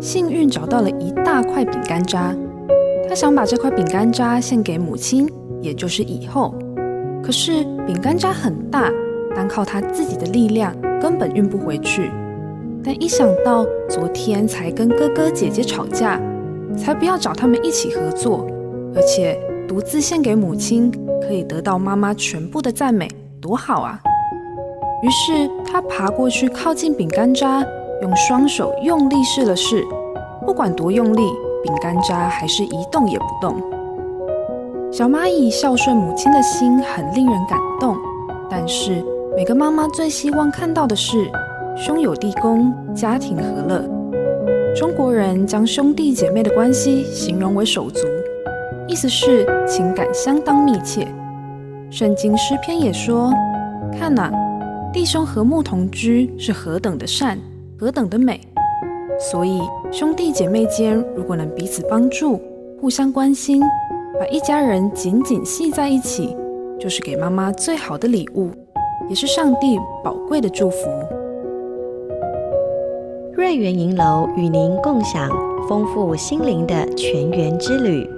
幸运找到了一大块饼干渣。他想把这块饼干渣献给母亲，也就是以后。可是饼干渣很大，单靠他自己的力量根本运不回去。但一想到昨天才跟哥哥姐姐吵架，才不要找他们一起合作，而且独自献给母亲，可以得到妈妈全部的赞美，多好啊！于是他爬过去靠近饼干渣，用双手用力试了试，不管多用力，饼干渣还是一动也不动。小蚂蚁孝顺母亲的心很令人感动，但是每个妈妈最希望看到的是兄友弟恭，家庭和乐。中国人将兄弟姐妹的关系形容为手足，意思是情感相当密切。圣经诗篇也说：“看哪，弟兄和睦同居是何等的善，何等的美。”所以兄弟姐妹间如果能彼此帮助，互相关心。把一家人紧紧系在一起，就是给妈妈最好的礼物，也是上帝宝贵的祝福。瑞圆银楼与您共享丰富心灵的全员之旅。